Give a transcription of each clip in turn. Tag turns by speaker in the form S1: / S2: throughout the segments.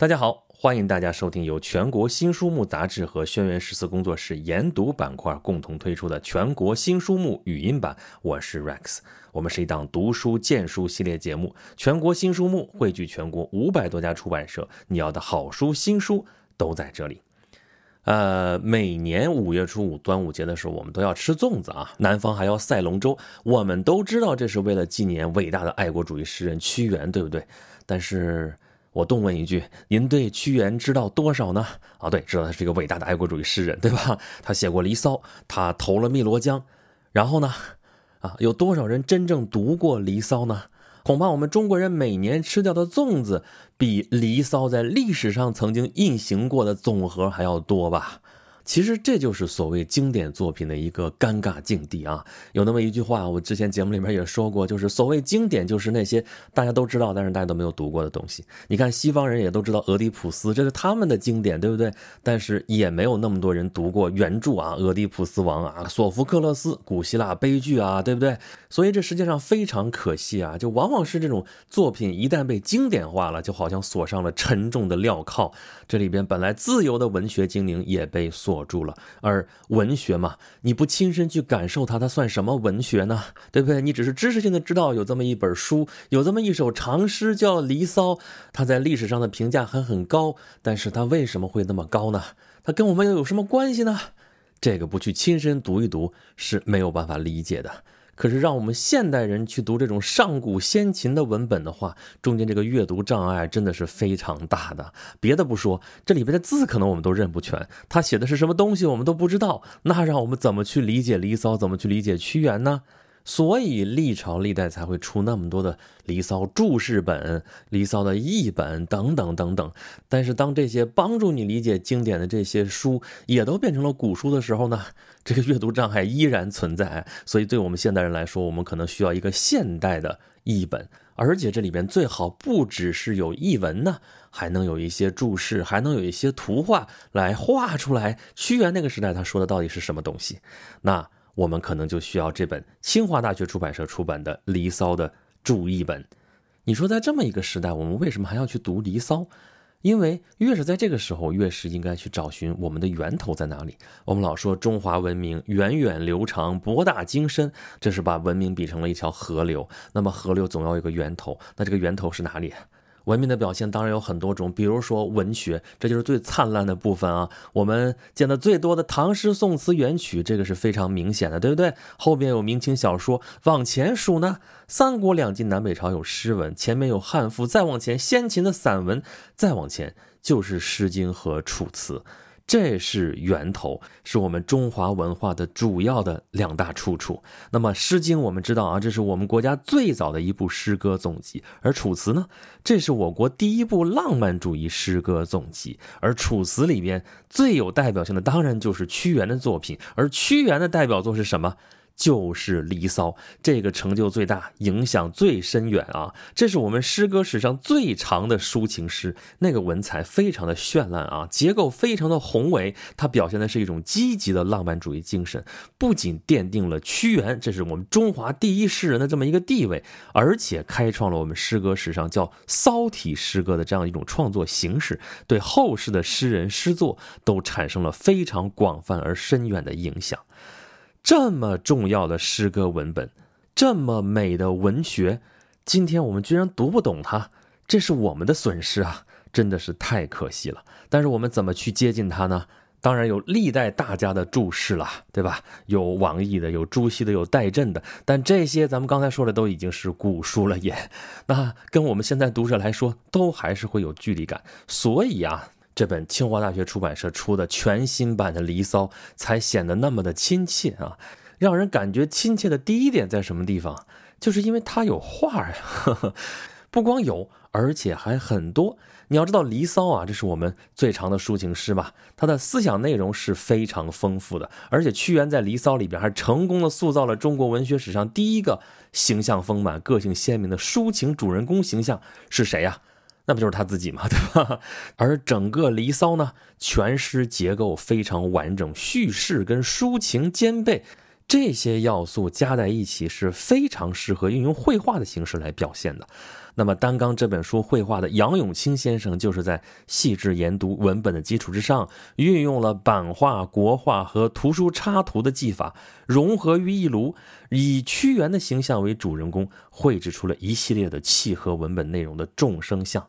S1: 大家好，欢迎大家收听由全国新书目杂志和轩辕十四工作室研读板块共同推出的全国新书目语音版。我是 Rex，我们是一档读书荐书系列节目。全国新书目汇聚全国五百多家出版社，你要的好书新书都在这里。呃，每年五月初五端午节的时候，我们都要吃粽子啊，南方还要赛龙舟。我们都知道这是为了纪念伟大的爱国主义诗人屈原，对不对？但是。我动问一句：您对屈原知道多少呢？啊，对，知道他是一个伟大的爱国主义诗人，对吧？他写过《离骚》，他投了汨罗江，然后呢？啊，有多少人真正读过《离骚》呢？恐怕我们中国人每年吃掉的粽子，比《离骚》在历史上曾经运行过的总和还要多吧？其实这就是所谓经典作品的一个尴尬境地啊！有那么一句话，我之前节目里面也说过，就是所谓经典，就是那些大家都知道，但是大家都没有读过的东西。你看西方人也都知道《俄狄浦斯》，这是他们的经典，对不对？但是也没有那么多人读过原著啊，《俄狄浦斯王》啊，《索福克勒斯》古希腊悲剧啊，对不对？所以这世界上非常可惜啊，就往往是这种作品一旦被经典化了，就好像锁上了沉重的镣铐，这里边本来自由的文学精灵也被锁。住了，而文学嘛，你不亲身去感受它，它算什么文学呢？对不对？你只是知识性的知道有这么一本书，有这么一首长诗叫《离骚》，它在历史上的评价还很高，但是它为什么会那么高呢？它跟我们又有什么关系呢？这个不去亲身读一读是没有办法理解的。可是让我们现代人去读这种上古先秦的文本的话，中间这个阅读障碍真的是非常大的。别的不说，这里边的字可能我们都认不全，他写的是什么东西我们都不知道，那让我们怎么去理解《离骚》，怎么去理解屈原呢？所以历朝历代才会出那么多的《离骚》注释本、《离骚》的译本等等等等。但是当这些帮助你理解经典的这些书也都变成了古书的时候呢，这个阅读障碍依然存在。所以对我们现代人来说，我们可能需要一个现代的译本，而且这里边最好不只是有译文呢，还能有一些注释，还能有一些图画来画出来屈原那个时代他说的到底是什么东西。那。我们可能就需要这本清华大学出版社出版的《离骚》的注译本。你说，在这么一个时代，我们为什么还要去读《离骚》？因为越是在这个时候，越是应该去找寻我们的源头在哪里。我们老说中华文明源远流长、博大精深，这是把文明比成了一条河流。那么河流总要有个源头，那这个源头是哪里？文明的表现当然有很多种，比如说文学，这就是最灿烂的部分啊。我们见的最多的唐诗宋词元曲，这个是非常明显的，对不对？后边有明清小说，往前数呢，三国两晋南北朝有诗文，前面有汉赋，再往前先秦的散文，再往前就是《诗经》和《楚辞》。这是源头，是我们中华文化的主要的两大出处。那么《诗经》，我们知道啊，这是我们国家最早的一部诗歌总集；而《楚辞》呢，这是我国第一部浪漫主义诗歌总集。而《楚辞》里边最有代表性的，当然就是屈原的作品。而屈原的代表作是什么？就是《离骚》，这个成就最大，影响最深远啊！这是我们诗歌史上最长的抒情诗，那个文采非常的绚烂啊，结构非常的宏伟，它表现的是一种积极的浪漫主义精神，不仅奠定了屈原这是我们中华第一诗人的这么一个地位，而且开创了我们诗歌史上叫骚体诗歌的这样一种创作形式，对后世的诗人诗作都产生了非常广泛而深远的影响。这么重要的诗歌文本，这么美的文学，今天我们居然读不懂它，这是我们的损失啊！真的是太可惜了。但是我们怎么去接近它呢？当然有历代大家的注释了，对吧？有王逸的，有朱熹的，有戴震的。但这些咱们刚才说的都已经是古书了耶，那跟我们现在读者来说，都还是会有距离感。所以啊。这本清华大学出版社出的全新版的《离骚》才显得那么的亲切啊！让人感觉亲切的第一点在什么地方？就是因为它有画呀，不光有，而且还很多。你要知道，《离骚》啊，这是我们最长的抒情诗吧？它的思想内容是非常丰富的，而且屈原在《离骚》里边还成功的塑造了中国文学史上第一个形象丰满、个性鲜明的抒情主人公形象是谁呀？那不就是他自己吗？对吧？而整个《离骚》呢，全诗结构非常完整，叙事跟抒情兼备，这些要素加在一起是非常适合运用绘画的形式来表现的。那么单纲这本书绘画的杨永清先生，就是在细致研读文本的基础之上，运用了版画、国画和图书插图的技法，融合于一炉，以屈原的形象为主人公，绘制出了一系列的契合文本内容的众生相。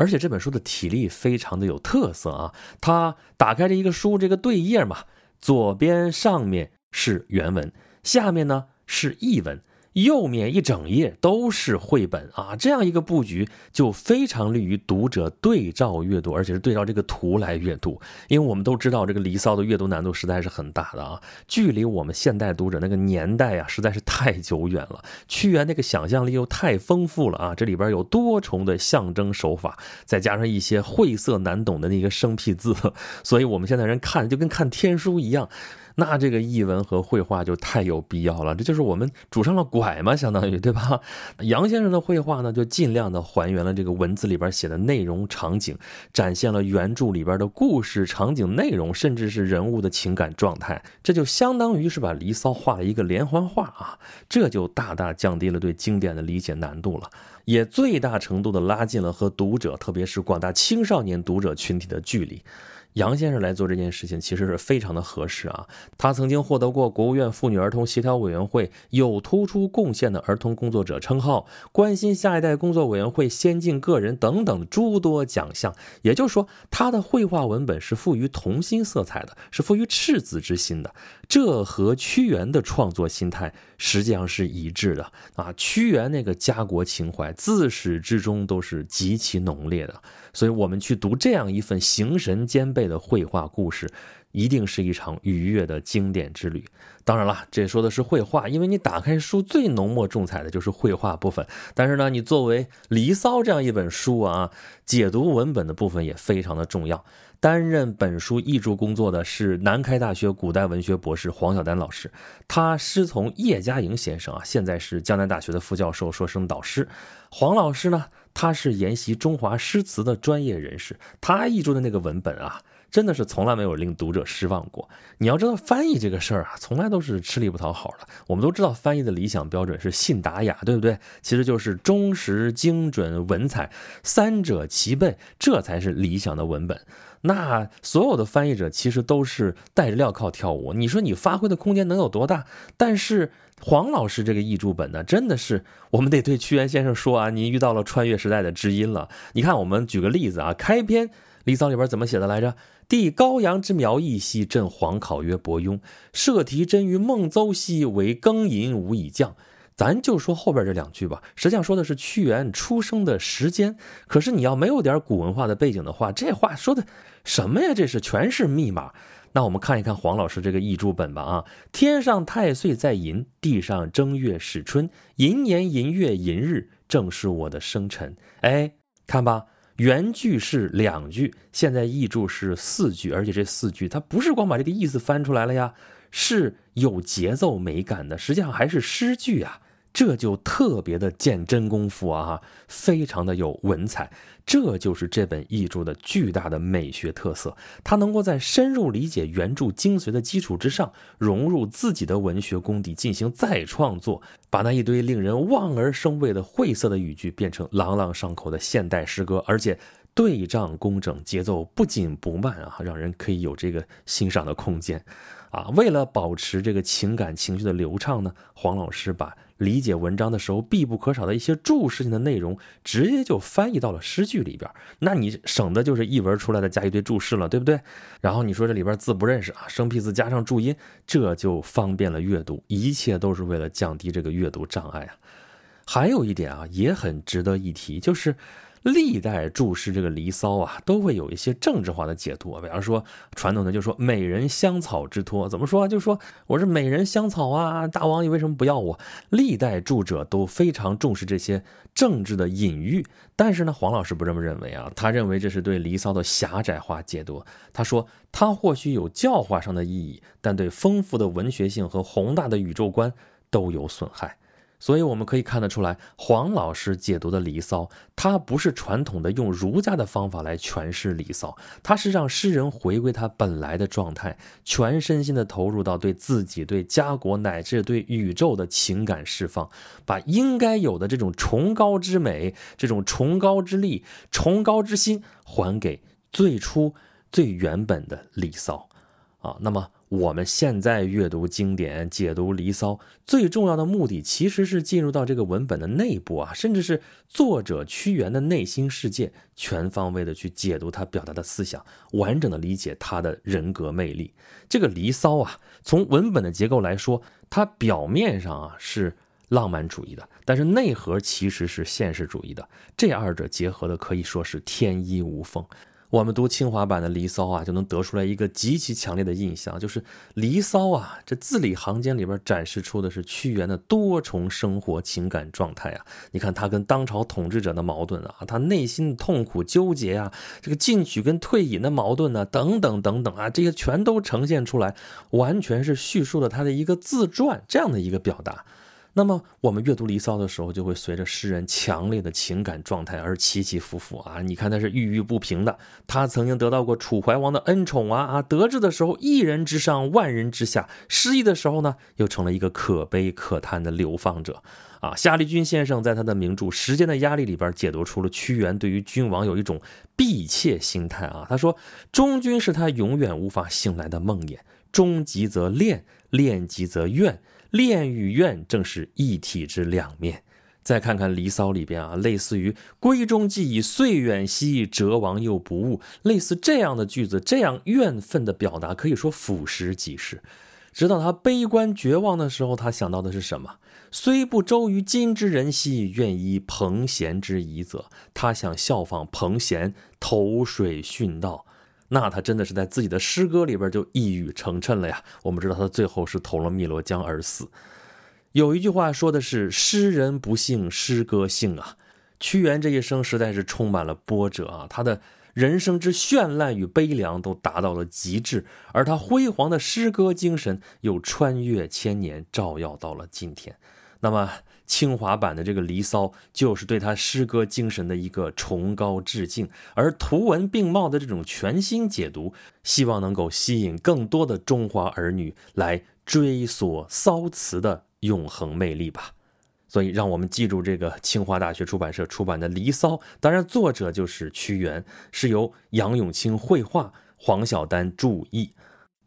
S1: 而且这本书的体力非常的有特色啊，它打开这一个书，这个对页嘛，左边上面是原文，下面呢是译文。右面一整页都是绘本啊，这样一个布局就非常利于读者对照阅读，而且是对照这个图来阅读。因为我们都知道，这个《离骚》的阅读难度实在是很大的啊，距离我们现代读者那个年代啊，实在是太久远了。屈原那个想象力又太丰富了啊，这里边有多重的象征手法，再加上一些晦涩难懂的那个生僻字，所以我们现在人看就跟看天书一样。那这个译文和绘画就太有必要了，这就是我们拄上了拐嘛，相当于对吧？杨先生的绘画呢，就尽量的还原了这个文字里边写的内容场景，展现了原著里边的故事场景内容，甚至是人物的情感状态，这就相当于是把《离骚》画了一个连环画啊，这就大大降低了对经典的理解难度了，也最大程度的拉近了和读者，特别是广大青少年读者群体的距离。杨先生来做这件事情，其实是非常的合适啊。他曾经获得过国务院妇女儿童协调委员会有突出贡献的儿童工作者称号，关心下一代工作委员会先进个人等等诸多奖项。也就是说，他的绘画文本是富于童心色彩的，是富于赤子之心的。这和屈原的创作心态实际上是一致的啊。屈原那个家国情怀自始至终都是极其浓烈的。所以，我们去读这样一份形神兼备的绘画故事，一定是一场愉悦的经典之旅。当然了，这说的是绘画，因为你打开书最浓墨重彩的就是绘画部分。但是呢，你作为《离骚》这样一本书啊，解读文本的部分也非常的重要。担任本书译著工作的是南开大学古代文学博士黄晓丹老师，他师从叶嘉莹先生啊，现在是江南大学的副教授、硕士导师。黄老师呢？他是研习中华诗词的专业人士，他译著的那个文本啊，真的是从来没有令读者失望过。你要知道，翻译这个事儿啊，从来都是吃力不讨好的。我们都知道，翻译的理想标准是信达雅，对不对？其实就是忠实、精准、文采三者齐备，这才是理想的文本。那所有的翻译者其实都是带着镣铐跳舞，你说你发挥的空间能有多大？但是。黄老师这个译著本呢，真的是我们得对屈原先生说啊，您遇到了穿越时代的知音了。你看，我们举个例子啊，开篇《离骚》里边怎么写的来着？帝高阳之苗裔兮，朕皇考曰伯庸。设题真于孟邹兮，为庚寅无以降。咱就说后边这两句吧，实际上说的是屈原出生的时间。可是你要没有点古文化的背景的话，这话说的什么呀？这是全是密码。那我们看一看黄老师这个译注本吧啊，天上太岁在寅，地上正月始春，寅年寅月寅日，正是我的生辰。哎，看吧，原句是两句，现在译注是四句，而且这四句它不是光把这个意思翻出来了呀，是有节奏美感的，实际上还是诗句啊。这就特别的见真功夫啊，非常的有文采。这就是这本译著的巨大的美学特色，它能够在深入理解原著精髓的基础之上，融入自己的文学功底进行再创作，把那一堆令人望而生畏的晦涩的语句变成朗朗上口的现代诗歌，而且对仗工整，节奏不紧不慢啊，让人可以有这个欣赏的空间。啊，为了保持这个情感情绪的流畅呢，黄老师把理解文章的时候必不可少的一些注释性的内容，直接就翻译到了诗句里边。那你省的就是译文出来的加一堆注释了，对不对？然后你说这里边字不认识啊，生僻字加上注音，这就方便了阅读。一切都是为了降低这个阅读障碍啊。还有一点啊，也很值得一提，就是。历代注释这个《离骚》啊，都会有一些政治化的解读。比方说，传统的就说“美人香草之托”，怎么说啊？就说我是美人香草啊，大王你为什么不要我？历代注者都非常重视这些政治的隐喻。但是呢，黄老师不这么认为啊，他认为这是对《离骚》的狭窄化解读。他说，他或许有教化上的意义，但对丰富的文学性和宏大的宇宙观都有损害。所以我们可以看得出来，黄老师解读的《离骚》，他不是传统的用儒家的方法来诠释《离骚》，他是让诗人回归他本来的状态，全身心的投入到对自己、对家国乃至对宇宙的情感释放，把应该有的这种崇高之美、这种崇高之力、崇高之心还给最初最原本的《离骚》啊。那么。我们现在阅读经典、解读《离骚》，最重要的目的其实是进入到这个文本的内部啊，甚至是作者屈原的内心世界，全方位的去解读他表达的思想，完整的理解他的人格魅力。这个《离骚》啊，从文本的结构来说，它表面上啊是浪漫主义的，但是内核其实是现实主义的，这二者结合的可以说是天衣无缝。我们读清华版的《离骚》啊，就能得出来一个极其强烈的印象，就是《离骚》啊，这字里行间里边展示出的是屈原的多重生活情感状态啊。你看他跟当朝统治者的矛盾啊，他内心的痛苦纠结啊，这个进取跟退隐的矛盾呢，等等等等啊，这些全都呈现出来，完全是叙述了他的一个自传这样的一个表达。那么我们阅读《离骚》的时候，就会随着诗人强烈的情感状态而起起伏伏啊！你看他是郁郁不平的，他曾经得到过楚怀王的恩宠啊啊，得志的时候一人之上，万人之下；失意的时候呢，又成了一个可悲可叹的流放者啊！夏利君先生在他的名著《时间的压力》里边解读出了屈原对于君王有一种婢妾心态啊！他说：“忠君是他永远无法醒来的梦魇，忠极则恋，恋极则怨。”恋与怨正是一体之两面。再看看《离骚》里边啊，类似于“闺中既已岁远兮，折王又不悟”，类似这样的句子，这样怨愤的表达，可以说俯拾即是。直到他悲观绝望的时候，他想到的是什么？“虽不周于今之人兮，愿依彭贤之遗则。”他想效仿彭贤，投水殉道。那他真的是在自己的诗歌里边就一语成谶了呀。我们知道他最后是投了汨罗江而死。有一句话说的是“诗人不幸，诗歌幸”啊。屈原这一生实在是充满了波折啊，他的人生之绚烂与悲凉都达到了极致，而他辉煌的诗歌精神又穿越千年，照耀到了今天。那么。清华版的这个《离骚》就是对他诗歌精神的一个崇高致敬，而图文并茂的这种全新解读，希望能够吸引更多的中华儿女来追索骚词的永恒魅力吧。所以，让我们记住这个清华大学出版社出版的《离骚》，当然作者就是屈原，是由杨永清绘画，黄晓丹注译。